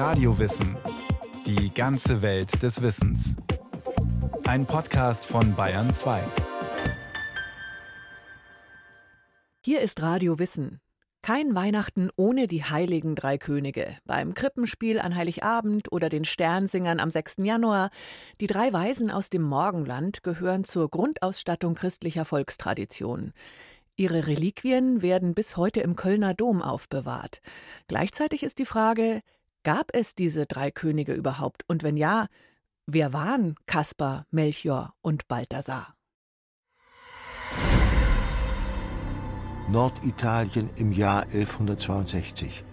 Radiowissen. Die ganze Welt des Wissens. Ein Podcast von Bayern 2. Hier ist Radio Wissen. Kein Weihnachten ohne die heiligen drei Könige. Beim Krippenspiel an Heiligabend oder den Sternsingern am 6. Januar. Die drei Weisen aus dem Morgenland gehören zur Grundausstattung christlicher Volkstradition. Ihre Reliquien werden bis heute im Kölner Dom aufbewahrt. Gleichzeitig ist die Frage, gab es diese drei Könige überhaupt? Und wenn ja, wer waren Kaspar, Melchior und Balthasar? Norditalien im Jahr 1162.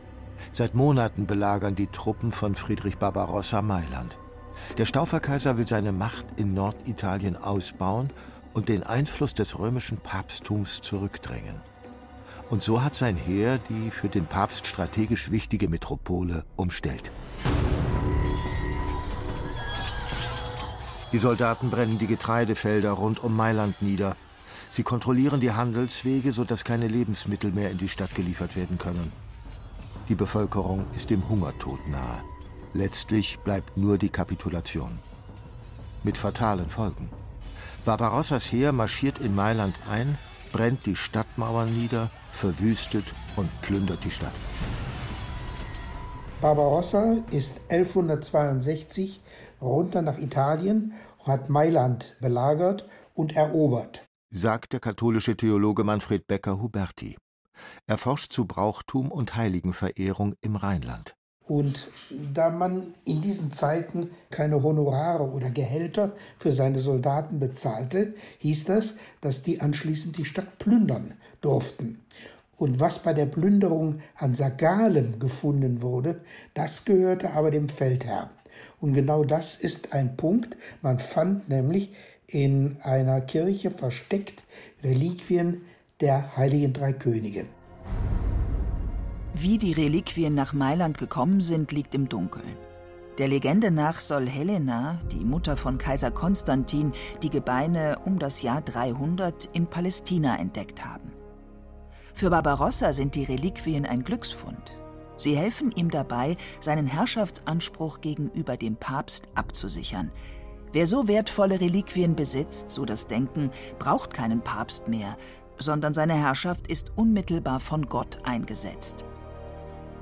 Seit Monaten belagern die Truppen von Friedrich Barbarossa Mailand. Der Stauferkaiser will seine Macht in Norditalien ausbauen und den Einfluss des römischen Papsttums zurückdrängen. Und so hat sein Heer die für den Papst strategisch wichtige Metropole umstellt. Die Soldaten brennen die Getreidefelder rund um Mailand nieder. Sie kontrollieren die Handelswege, sodass keine Lebensmittel mehr in die Stadt geliefert werden können. Die Bevölkerung ist dem Hungertod nahe. Letztlich bleibt nur die Kapitulation. Mit fatalen Folgen. Barbarossas Heer marschiert in Mailand ein, brennt die Stadtmauern nieder, verwüstet und plündert die Stadt. Barbarossa ist 1162 runter nach Italien und hat Mailand belagert und erobert, sagt der katholische Theologe Manfred Becker Huberti. Er forscht zu Brauchtum und Heiligenverehrung im Rheinland. Und da man in diesen Zeiten keine Honorare oder Gehälter für seine Soldaten bezahlte, hieß das, dass die anschließend die Stadt plündern durften. Und was bei der Plünderung an Sagalem gefunden wurde, das gehörte aber dem Feldherr. Und genau das ist ein Punkt. Man fand nämlich in einer Kirche versteckt Reliquien der heiligen drei Könige. Wie die Reliquien nach Mailand gekommen sind, liegt im Dunkeln. Der Legende nach soll Helena, die Mutter von Kaiser Konstantin, die Gebeine um das Jahr 300 in Palästina entdeckt haben. Für Barbarossa sind die Reliquien ein Glücksfund. Sie helfen ihm dabei, seinen Herrschaftsanspruch gegenüber dem Papst abzusichern. Wer so wertvolle Reliquien besitzt, so das Denken, braucht keinen Papst mehr, sondern seine Herrschaft ist unmittelbar von Gott eingesetzt.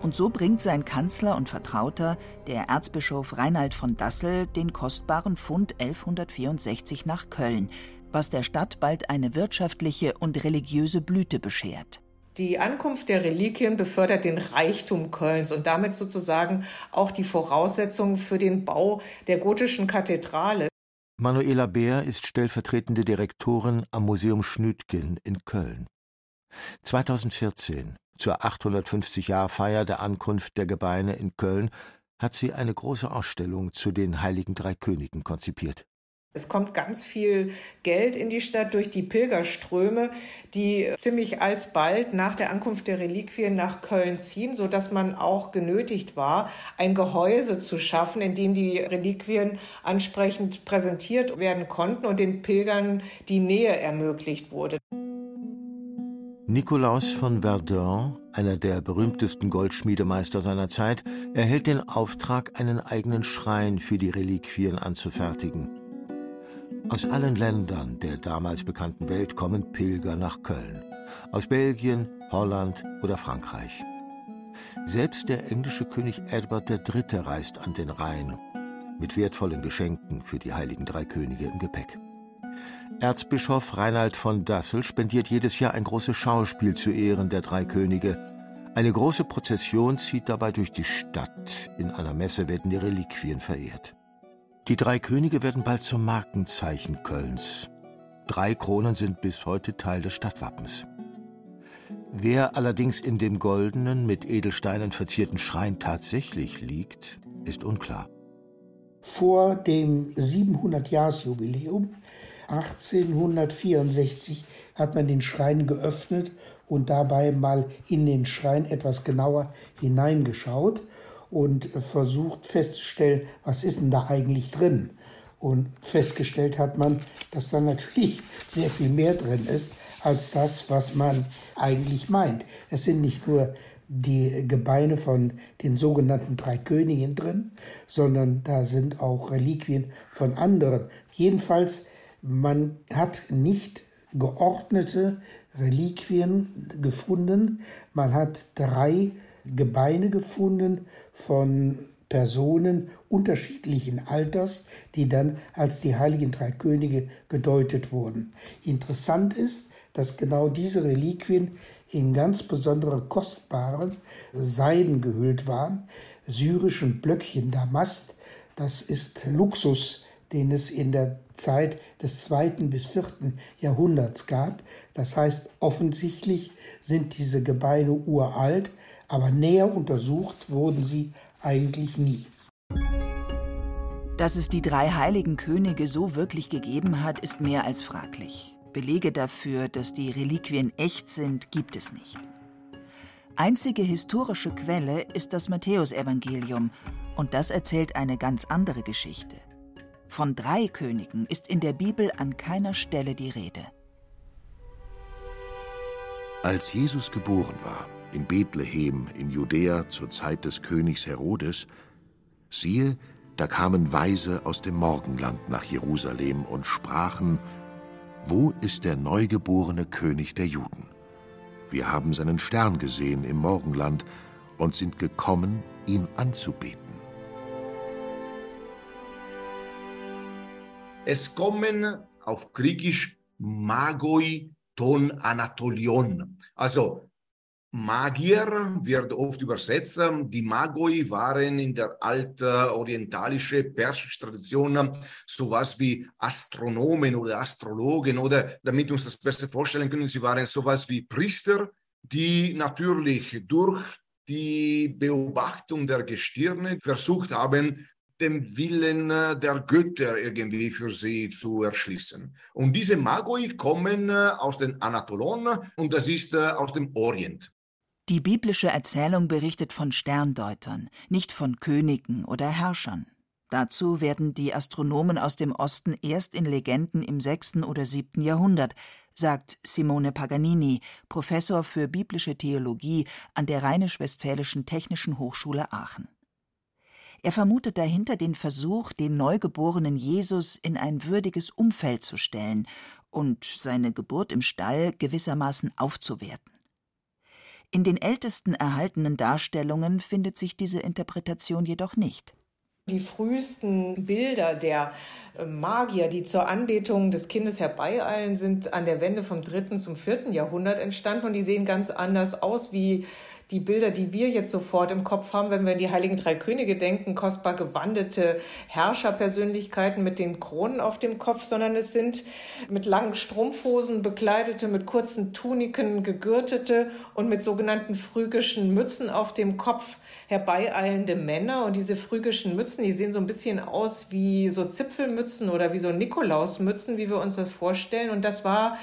Und so bringt sein Kanzler und Vertrauter, der Erzbischof Reinhard von Dassel, den kostbaren Fund 1164 nach Köln, was der Stadt bald eine wirtschaftliche und religiöse Blüte beschert. Die Ankunft der Reliquien befördert den Reichtum Kölns und damit sozusagen auch die Voraussetzungen für den Bau der gotischen Kathedrale. Manuela Beer ist stellvertretende Direktorin am Museum Schnütgen in Köln. 2014 zur 850-Jahr-Feier der Ankunft der Gebeine in Köln hat sie eine große Ausstellung zu den Heiligen Drei Königen konzipiert. Es kommt ganz viel Geld in die Stadt durch die Pilgerströme, die ziemlich alsbald nach der Ankunft der Reliquien nach Köln ziehen, sodass man auch genötigt war, ein Gehäuse zu schaffen, in dem die Reliquien ansprechend präsentiert werden konnten und den Pilgern die Nähe ermöglicht wurde. Nikolaus von Verdun, einer der berühmtesten Goldschmiedemeister seiner Zeit, erhält den Auftrag, einen eigenen Schrein für die Reliquien anzufertigen. Aus allen Ländern der damals bekannten Welt kommen Pilger nach Köln. Aus Belgien, Holland oder Frankreich. Selbst der englische König Edward III. reist an den Rhein mit wertvollen Geschenken für die heiligen drei Könige im Gepäck. Erzbischof Reinhard von Dassel spendiert jedes Jahr ein großes Schauspiel zu Ehren der drei Könige. Eine große Prozession zieht dabei durch die Stadt. In einer Messe werden die Reliquien verehrt. Die drei Könige werden bald zum Markenzeichen Kölns. Drei Kronen sind bis heute Teil des Stadtwappens. Wer allerdings in dem goldenen, mit Edelsteinen verzierten Schrein tatsächlich liegt, ist unklar. Vor dem 700-Jahres-Jubiläum 1864 hat man den Schrein geöffnet und dabei mal in den Schrein etwas genauer hineingeschaut und versucht festzustellen, was ist denn da eigentlich drin. Und festgestellt hat man, dass da natürlich sehr viel mehr drin ist als das, was man eigentlich meint. Es sind nicht nur die Gebeine von den sogenannten drei Königen drin, sondern da sind auch Reliquien von anderen. Jedenfalls, man hat nicht geordnete Reliquien gefunden. Man hat drei Gebeine gefunden von Personen unterschiedlichen Alters, die dann als die heiligen drei Könige gedeutet wurden. Interessant ist, dass genau diese Reliquien in ganz besondere kostbaren Seiden gehüllt waren, syrischen Blöckchen Damast. Das ist Luxus, den es in der Zeit des zweiten bis vierten Jahrhunderts gab. Das heißt, offensichtlich sind diese Gebeine uralt, aber näher untersucht wurden sie eigentlich nie. Dass es die drei heiligen Könige so wirklich gegeben hat, ist mehr als fraglich. Belege dafür, dass die Reliquien echt sind, gibt es nicht. Einzige historische Quelle ist das Matthäusevangelium, und das erzählt eine ganz andere Geschichte. Von drei Königen ist in der Bibel an keiner Stelle die Rede. Als Jesus geboren war, in Bethlehem in Judäa zur Zeit des Königs Herodes, siehe, da kamen Weise aus dem Morgenland nach Jerusalem und sprachen, Wo ist der neugeborene König der Juden? Wir haben seinen Stern gesehen im Morgenland und sind gekommen, ihn anzubeten. Es kommen auf Griechisch Magoi ton Anatolion, also Magier wird oft übersetzt. Die Magoi waren in der alten orientalischen persischen Tradition sowas wie Astronomen oder Astrologen oder damit wir uns das besser vorstellen können, sie waren sowas wie Priester, die natürlich durch die Beobachtung der Gestirne versucht haben, den Willen der Götter irgendwie für sie zu erschließen. Und diese Magoi kommen aus den Anatolon und das ist aus dem Orient. Die biblische Erzählung berichtet von Sterndeutern, nicht von Königen oder Herrschern. Dazu werden die Astronomen aus dem Osten erst in Legenden im 6. oder 7. Jahrhundert, sagt Simone Paganini, Professor für biblische Theologie an der Rheinisch-Westfälischen Technischen Hochschule Aachen. Er vermutet dahinter den Versuch, den neugeborenen Jesus in ein würdiges Umfeld zu stellen und seine Geburt im Stall gewissermaßen aufzuwerten. In den ältesten erhaltenen Darstellungen findet sich diese Interpretation jedoch nicht. Die frühesten Bilder der äh, Magier, die zur Anbetung des Kindes herbeieilen, sind an der Wende vom dritten zum vierten Jahrhundert entstanden und die sehen ganz anders aus wie die Bilder, die wir jetzt sofort im Kopf haben, wenn wir an die Heiligen Drei Könige denken, kostbar gewandete Herrscherpersönlichkeiten mit den Kronen auf dem Kopf, sondern es sind mit langen Strumpfhosen bekleidete, mit kurzen Tuniken gegürtete und mit sogenannten phrygischen Mützen auf dem Kopf herbeieilende Männer. Und diese phrygischen Mützen, die sehen so ein bisschen aus wie so Zipfelmützen oder wie so Nikolausmützen, wie wir uns das vorstellen. Und das war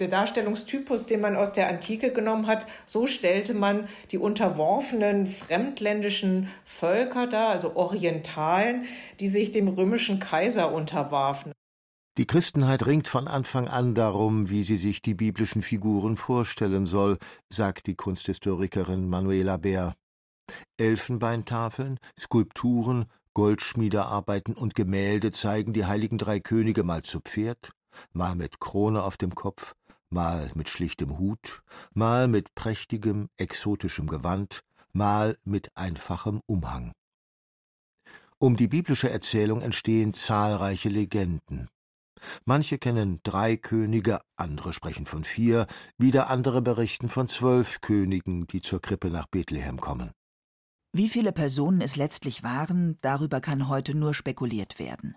der Darstellungstypus, den man aus der Antike genommen hat, so stellte man die unterworfenen fremdländischen Völker dar, also Orientalen, die sich dem römischen Kaiser unterwarfen. Die Christenheit ringt von Anfang an darum, wie sie sich die biblischen Figuren vorstellen soll, sagt die Kunsthistorikerin Manuela Bär. Elfenbeintafeln, Skulpturen, Goldschmiedearbeiten und Gemälde zeigen die heiligen drei Könige mal zu Pferd, mal mit Krone auf dem Kopf, mal mit schlichtem Hut, mal mit prächtigem, exotischem Gewand, mal mit einfachem Umhang. Um die biblische Erzählung entstehen zahlreiche Legenden. Manche kennen drei Könige, andere sprechen von vier, wieder andere berichten von zwölf Königen, die zur Krippe nach Bethlehem kommen. Wie viele Personen es letztlich waren, darüber kann heute nur spekuliert werden.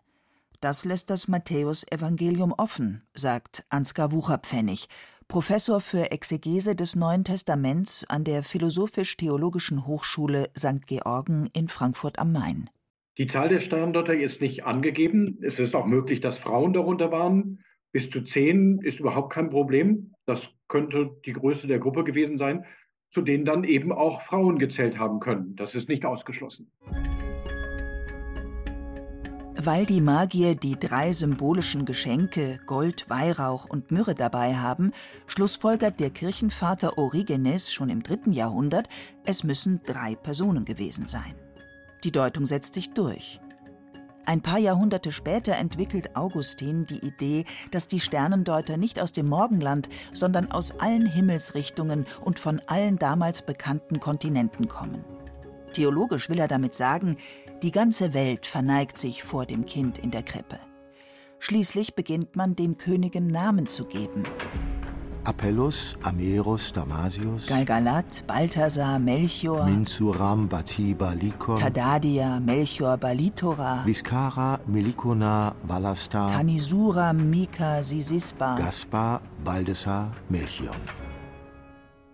Das lässt das Matthäusevangelium offen, sagt Ansgar Wucherpfennig, Professor für Exegese des Neuen Testaments an der Philosophisch-Theologischen Hochschule St. Georgen in Frankfurt am Main. Die Zahl der Sterndeuter ist nicht angegeben. Es ist auch möglich, dass Frauen darunter waren. Bis zu zehn ist überhaupt kein Problem. Das könnte die Größe der Gruppe gewesen sein, zu denen dann eben auch Frauen gezählt haben können. Das ist nicht ausgeschlossen. Weil die Magier die drei symbolischen Geschenke Gold, Weihrauch und Myrrhe dabei haben, schlussfolgert der Kirchenvater Origenes schon im dritten Jahrhundert, es müssen drei Personen gewesen sein. Die Deutung setzt sich durch. Ein paar Jahrhunderte später entwickelt Augustin die Idee, dass die Sternendeuter nicht aus dem Morgenland, sondern aus allen Himmelsrichtungen und von allen damals bekannten Kontinenten kommen. Theologisch will er damit sagen, die ganze Welt verneigt sich vor dem Kind in der Krippe. Schließlich beginnt man den Königen Namen zu geben. Apellus, Amerus, Damasius, Galgalat, Balthasar, Melchior, Minsuram, Batiba, Likon, Tadadia, Melchior, Balitora, Viscara, Melikona, Valastar, Tanisura, Mika, Sisisba, Gaspar, Baldessar, Melchion.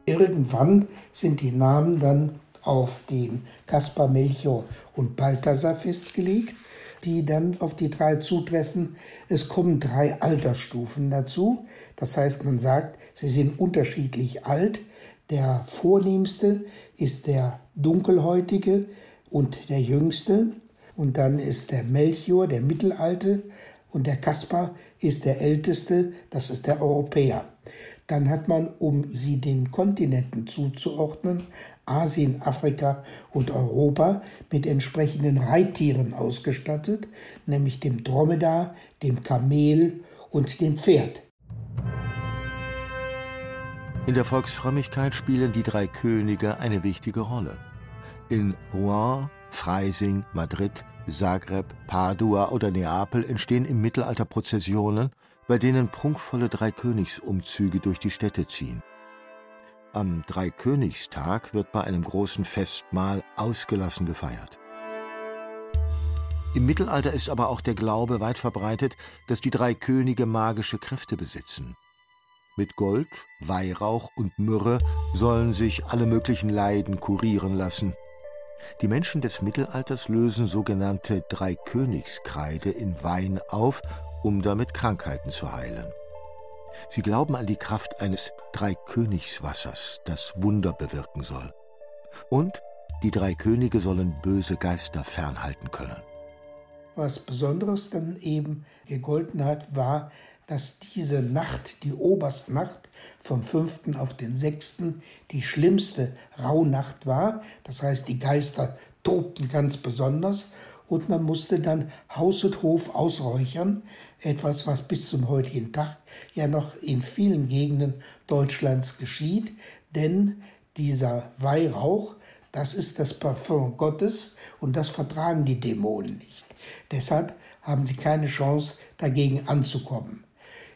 Irgendwann sind die Namen dann auf den Kaspar, Melchior und Balthasar festgelegt, die dann auf die drei zutreffen. Es kommen drei Altersstufen dazu. Das heißt, man sagt, sie sind unterschiedlich alt. Der vornehmste ist der dunkelhäutige und der jüngste. Und dann ist der Melchior, der mittelalte. Und der Kaspar ist der älteste, das ist der Europäer. Dann hat man, um sie den Kontinenten zuzuordnen, Asien, Afrika und Europa mit entsprechenden Reittieren ausgestattet, nämlich dem Dromedar, dem Kamel und dem Pferd. In der Volksfrömmigkeit spielen die drei Könige eine wichtige Rolle. In Rouen, Freising, Madrid, Zagreb, Padua oder Neapel entstehen im Mittelalter Prozessionen, bei denen prunkvolle Dreikönigsumzüge durch die Städte ziehen. Am Dreikönigstag wird bei einem großen Festmahl ausgelassen gefeiert. Im Mittelalter ist aber auch der Glaube weit verbreitet, dass die drei Könige magische Kräfte besitzen. Mit Gold, Weihrauch und Myrrhe sollen sich alle möglichen Leiden kurieren lassen. Die Menschen des Mittelalters lösen sogenannte Dreikönigskreide in Wein auf, um damit Krankheiten zu heilen. Sie glauben an die Kraft eines Dreikönigswassers, das Wunder bewirken soll. Und die drei Könige sollen böse Geister fernhalten können. Was Besonderes dann eben gegolten hat, war, dass diese Nacht, die Oberstnacht vom 5. auf den 6., die schlimmste Rauhnacht war. Das heißt, die Geister tobten ganz besonders und man musste dann Haus und Hof ausräuchern, etwas, was bis zum heutigen Tag ja noch in vielen Gegenden Deutschlands geschieht, denn dieser Weihrauch, das ist das Parfum Gottes und das vertragen die Dämonen nicht. Deshalb haben sie keine Chance, dagegen anzukommen.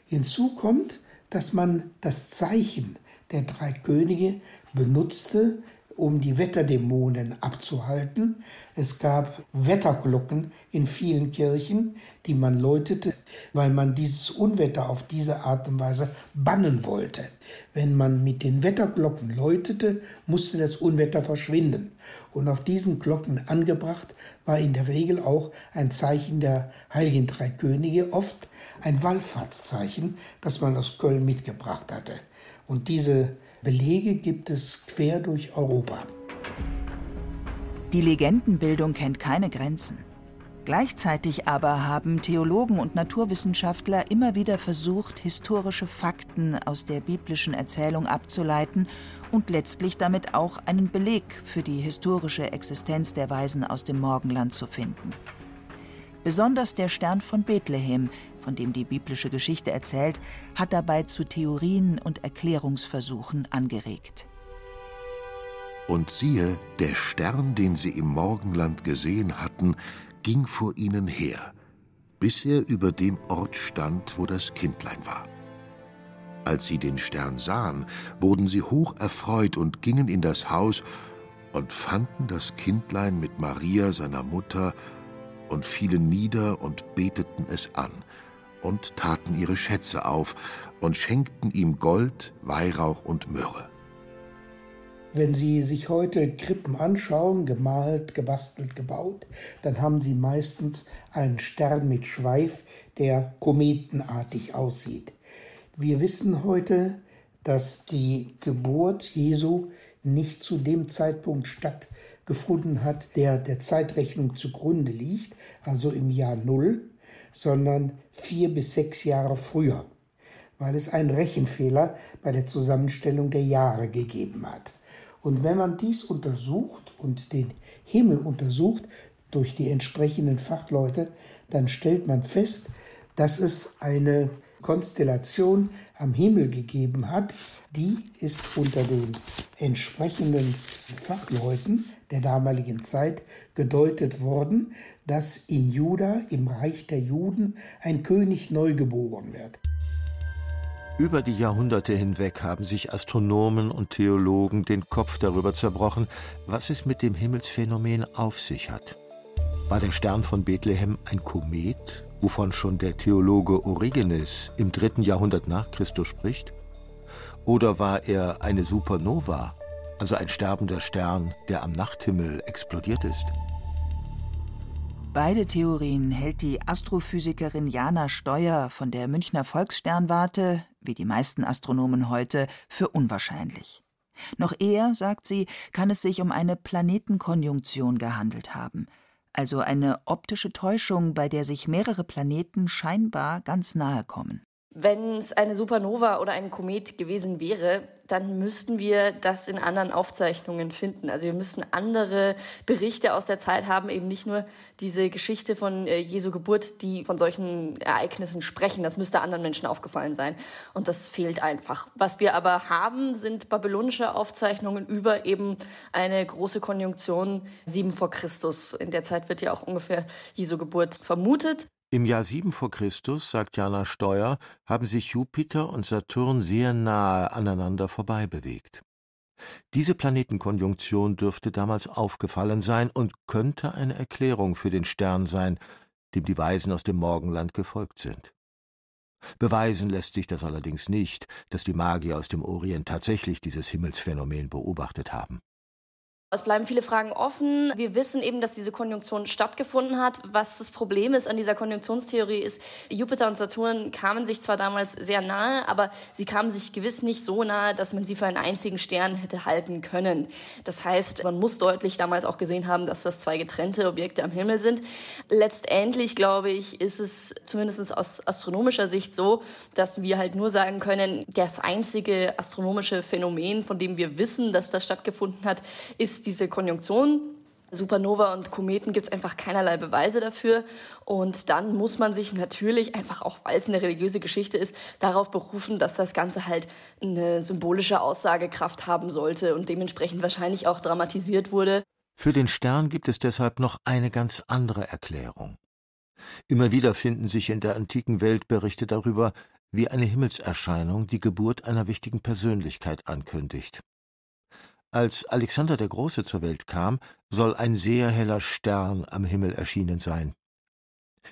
Hinzu kommt, dass man das Zeichen der drei Könige benutzte, um die Wetterdämonen abzuhalten. Es gab Wetterglocken in vielen Kirchen, die man läutete, weil man dieses Unwetter auf diese Art und Weise bannen wollte. Wenn man mit den Wetterglocken läutete, musste das Unwetter verschwinden. Und auf diesen Glocken angebracht war in der Regel auch ein Zeichen der Heiligen Drei Könige, oft ein Wallfahrtszeichen, das man aus Köln mitgebracht hatte. Und diese Belege gibt es quer durch Europa. Die Legendenbildung kennt keine Grenzen. Gleichzeitig aber haben Theologen und Naturwissenschaftler immer wieder versucht, historische Fakten aus der biblischen Erzählung abzuleiten und letztlich damit auch einen Beleg für die historische Existenz der Weisen aus dem Morgenland zu finden. Besonders der Stern von Bethlehem von dem die biblische Geschichte erzählt, hat dabei zu Theorien und Erklärungsversuchen angeregt. Und siehe, der Stern, den sie im Morgenland gesehen hatten, ging vor ihnen her, bis er über dem Ort stand, wo das Kindlein war. Als sie den Stern sahen, wurden sie hoch erfreut und gingen in das Haus und fanden das Kindlein mit Maria, seiner Mutter, und fielen nieder und beteten es an und taten ihre Schätze auf und schenkten ihm Gold, Weihrauch und Myrrhe. Wenn Sie sich heute Krippen anschauen, gemalt, gebastelt, gebaut, dann haben Sie meistens einen Stern mit Schweif, der kometenartig aussieht. Wir wissen heute, dass die Geburt Jesu nicht zu dem Zeitpunkt stattfand, gefunden hat, der der Zeitrechnung zugrunde liegt, also im Jahr Null, sondern vier bis sechs Jahre früher, weil es einen Rechenfehler bei der Zusammenstellung der Jahre gegeben hat. Und wenn man dies untersucht und den Himmel untersucht durch die entsprechenden Fachleute, dann stellt man fest, dass es eine Konstellation am Himmel gegeben hat, die ist unter den entsprechenden Fachleuten der damaligen Zeit gedeutet worden, dass in Juda, im Reich der Juden, ein König neu geboren wird. Über die Jahrhunderte hinweg haben sich Astronomen und Theologen den Kopf darüber zerbrochen, was es mit dem Himmelsphänomen auf sich hat. War der Stern von Bethlehem ein Komet, wovon schon der Theologe Origenes im dritten Jahrhundert nach Christus spricht? Oder war er eine Supernova, also ein sterbender Stern, der am Nachthimmel explodiert ist? Beide Theorien hält die Astrophysikerin Jana Steuer von der Münchner Volkssternwarte, wie die meisten Astronomen heute, für unwahrscheinlich. Noch eher, sagt sie, kann es sich um eine Planetenkonjunktion gehandelt haben, also eine optische Täuschung, bei der sich mehrere Planeten scheinbar ganz nahe kommen. Wenn es eine Supernova oder ein Komet gewesen wäre, dann müssten wir das in anderen Aufzeichnungen finden. Also wir müssten andere Berichte aus der Zeit haben, eben nicht nur diese Geschichte von äh, Jesu Geburt, die von solchen Ereignissen sprechen. Das müsste anderen Menschen aufgefallen sein. Und das fehlt einfach. Was wir aber haben, sind babylonische Aufzeichnungen über eben eine große Konjunktion sieben vor Christus. In der Zeit wird ja auch ungefähr Jesu Geburt vermutet. Im Jahr 7 vor Christus, sagt Jana Steuer, haben sich Jupiter und Saturn sehr nahe aneinander vorbeibewegt. Diese Planetenkonjunktion dürfte damals aufgefallen sein und könnte eine Erklärung für den Stern sein, dem die Weisen aus dem Morgenland gefolgt sind. Beweisen lässt sich das allerdings nicht, dass die Magier aus dem Orient tatsächlich dieses Himmelsphänomen beobachtet haben. Es bleiben viele Fragen offen. Wir wissen eben, dass diese Konjunktion stattgefunden hat. Was das Problem ist an dieser Konjunktionstheorie ist, Jupiter und Saturn kamen sich zwar damals sehr nahe, aber sie kamen sich gewiss nicht so nahe, dass man sie für einen einzigen Stern hätte halten können. Das heißt, man muss deutlich damals auch gesehen haben, dass das zwei getrennte Objekte am Himmel sind. Letztendlich, glaube ich, ist es zumindest aus astronomischer Sicht so, dass wir halt nur sagen können, das einzige astronomische Phänomen, von dem wir wissen, dass das stattgefunden hat, ist diese Konjunktion. Supernova und Kometen gibt es einfach keinerlei Beweise dafür. Und dann muss man sich natürlich einfach, auch weil es eine religiöse Geschichte ist, darauf berufen, dass das Ganze halt eine symbolische Aussagekraft haben sollte und dementsprechend wahrscheinlich auch dramatisiert wurde. Für den Stern gibt es deshalb noch eine ganz andere Erklärung. Immer wieder finden sich in der antiken Welt Berichte darüber, wie eine Himmelserscheinung die Geburt einer wichtigen Persönlichkeit ankündigt. Als Alexander der Große zur Welt kam, soll ein sehr heller Stern am Himmel erschienen sein.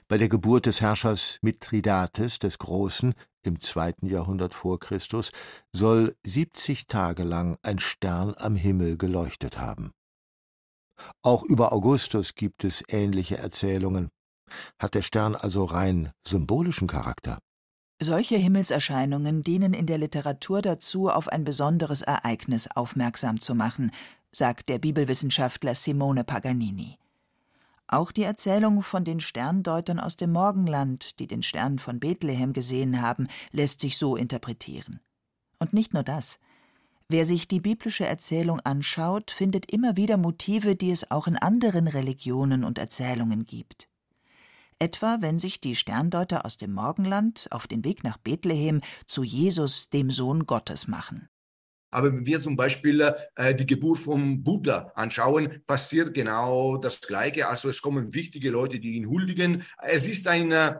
Bei der Geburt des Herrschers Mithridates des Großen im zweiten Jahrhundert vor Christus soll siebzig Tage lang ein Stern am Himmel geleuchtet haben. Auch über Augustus gibt es ähnliche Erzählungen. Hat der Stern also rein symbolischen Charakter? Solche Himmelserscheinungen dienen in der Literatur dazu, auf ein besonderes Ereignis aufmerksam zu machen, sagt der Bibelwissenschaftler Simone Paganini. Auch die Erzählung von den Sterndeutern aus dem Morgenland, die den Stern von Bethlehem gesehen haben, lässt sich so interpretieren. Und nicht nur das. Wer sich die biblische Erzählung anschaut, findet immer wieder Motive, die es auch in anderen Religionen und Erzählungen gibt etwa wenn sich die Sterndeuter aus dem Morgenland auf den Weg nach Bethlehem zu Jesus, dem Sohn Gottes, machen. Aber wenn wir zum Beispiel äh, die Geburt vom Buddha anschauen, passiert genau das Gleiche. Also es kommen wichtige Leute, die ihn huldigen. Es ist ein äh,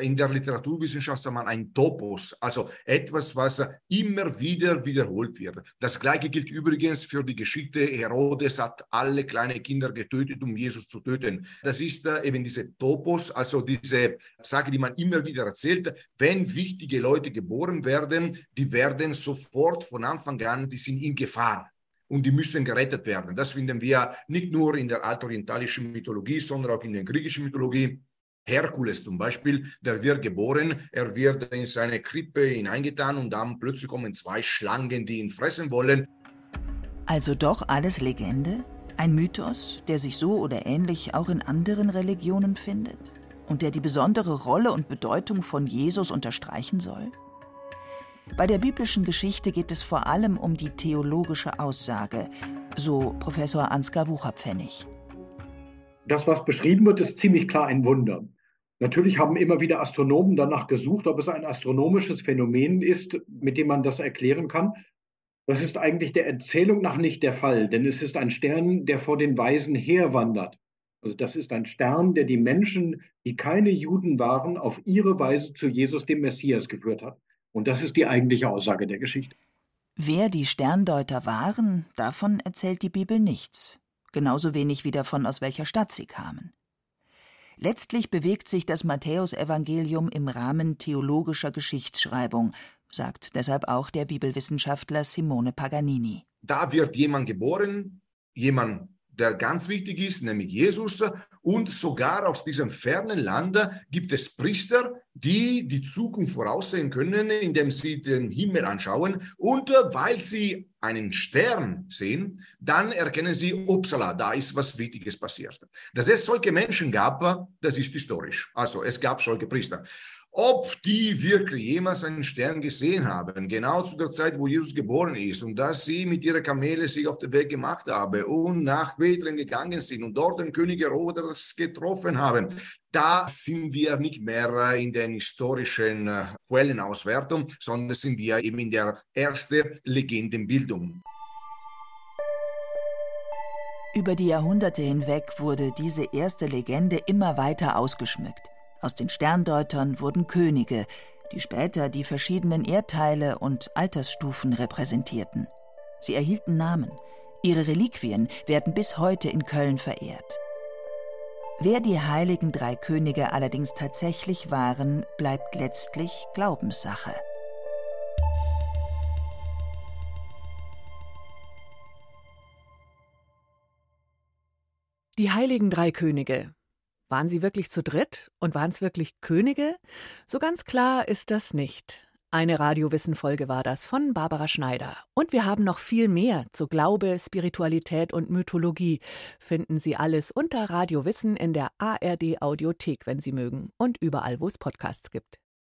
in der Literaturwissenschaft sagt man ein Topos, also etwas, was immer wieder wiederholt wird. Das gleiche gilt übrigens für die Geschichte, Herodes hat alle kleine Kinder getötet, um Jesus zu töten. Das ist äh, eben diese Topos, also diese Sache, die man immer wieder erzählt. Wenn wichtige Leute geboren werden, die werden sofort von Anfang an, die sind in Gefahr und die müssen gerettet werden. Das finden wir nicht nur in der altorientalischen Mythologie, sondern auch in der griechischen Mythologie. Herkules zum Beispiel, der wird geboren, er wird in seine Krippe hineingetan und dann plötzlich kommen zwei Schlangen, die ihn fressen wollen. Also doch alles Legende? Ein Mythos, der sich so oder ähnlich auch in anderen Religionen findet und der die besondere Rolle und Bedeutung von Jesus unterstreichen soll? Bei der biblischen Geschichte geht es vor allem um die theologische Aussage, so Professor Ansgar Wucherpfennig. Das, was beschrieben wird, ist ziemlich klar ein Wunder. Natürlich haben immer wieder Astronomen danach gesucht, ob es ein astronomisches Phänomen ist, mit dem man das erklären kann. Das ist eigentlich der Erzählung nach nicht der Fall, denn es ist ein Stern, der vor den Weisen herwandert. Also das ist ein Stern, der die Menschen, die keine Juden waren, auf ihre Weise zu Jesus, dem Messias, geführt hat. Und das ist die eigentliche Aussage der Geschichte. Wer die Sterndeuter waren, davon erzählt die Bibel nichts. Genauso wenig wie davon, aus welcher Stadt sie kamen. Letztlich bewegt sich das Matthäusevangelium im Rahmen theologischer Geschichtsschreibung, sagt deshalb auch der Bibelwissenschaftler Simone Paganini. Da wird jemand geboren, jemand der ganz wichtig ist, nämlich Jesus. Und sogar aus diesem fernen Land gibt es Priester, die die Zukunft voraussehen können, indem sie den Himmel anschauen. Und weil sie einen Stern sehen, dann erkennen sie, upsala, da ist was Wichtiges passiert. Dass es solche Menschen gab, das ist historisch. Also es gab solche Priester. Ob die wirklich jemals einen Stern gesehen haben, genau zu der Zeit, wo Jesus geboren ist, und dass sie mit ihrer Kamele sich auf den Weg gemacht haben und nach Bethlehem gegangen sind und dort den König Herodes getroffen haben, da sind wir nicht mehr in der historischen äh, Quellenauswertung, sondern sind wir eben in der ersten Legendenbildung. Über die Jahrhunderte hinweg wurde diese erste Legende immer weiter ausgeschmückt. Aus den Sterndeutern wurden Könige, die später die verschiedenen Erdteile und Altersstufen repräsentierten. Sie erhielten Namen. Ihre Reliquien werden bis heute in Köln verehrt. Wer die heiligen drei Könige allerdings tatsächlich waren, bleibt letztlich Glaubenssache. Die heiligen drei Könige, waren sie wirklich zu dritt und waren es wirklich Könige? So ganz klar ist das nicht. Eine Radiowissen-Folge war das von Barbara Schneider. Und wir haben noch viel mehr zu Glaube, Spiritualität und Mythologie. Finden Sie alles unter Radio Wissen in der ARD Audiothek, wenn Sie mögen, und überall, wo es Podcasts gibt.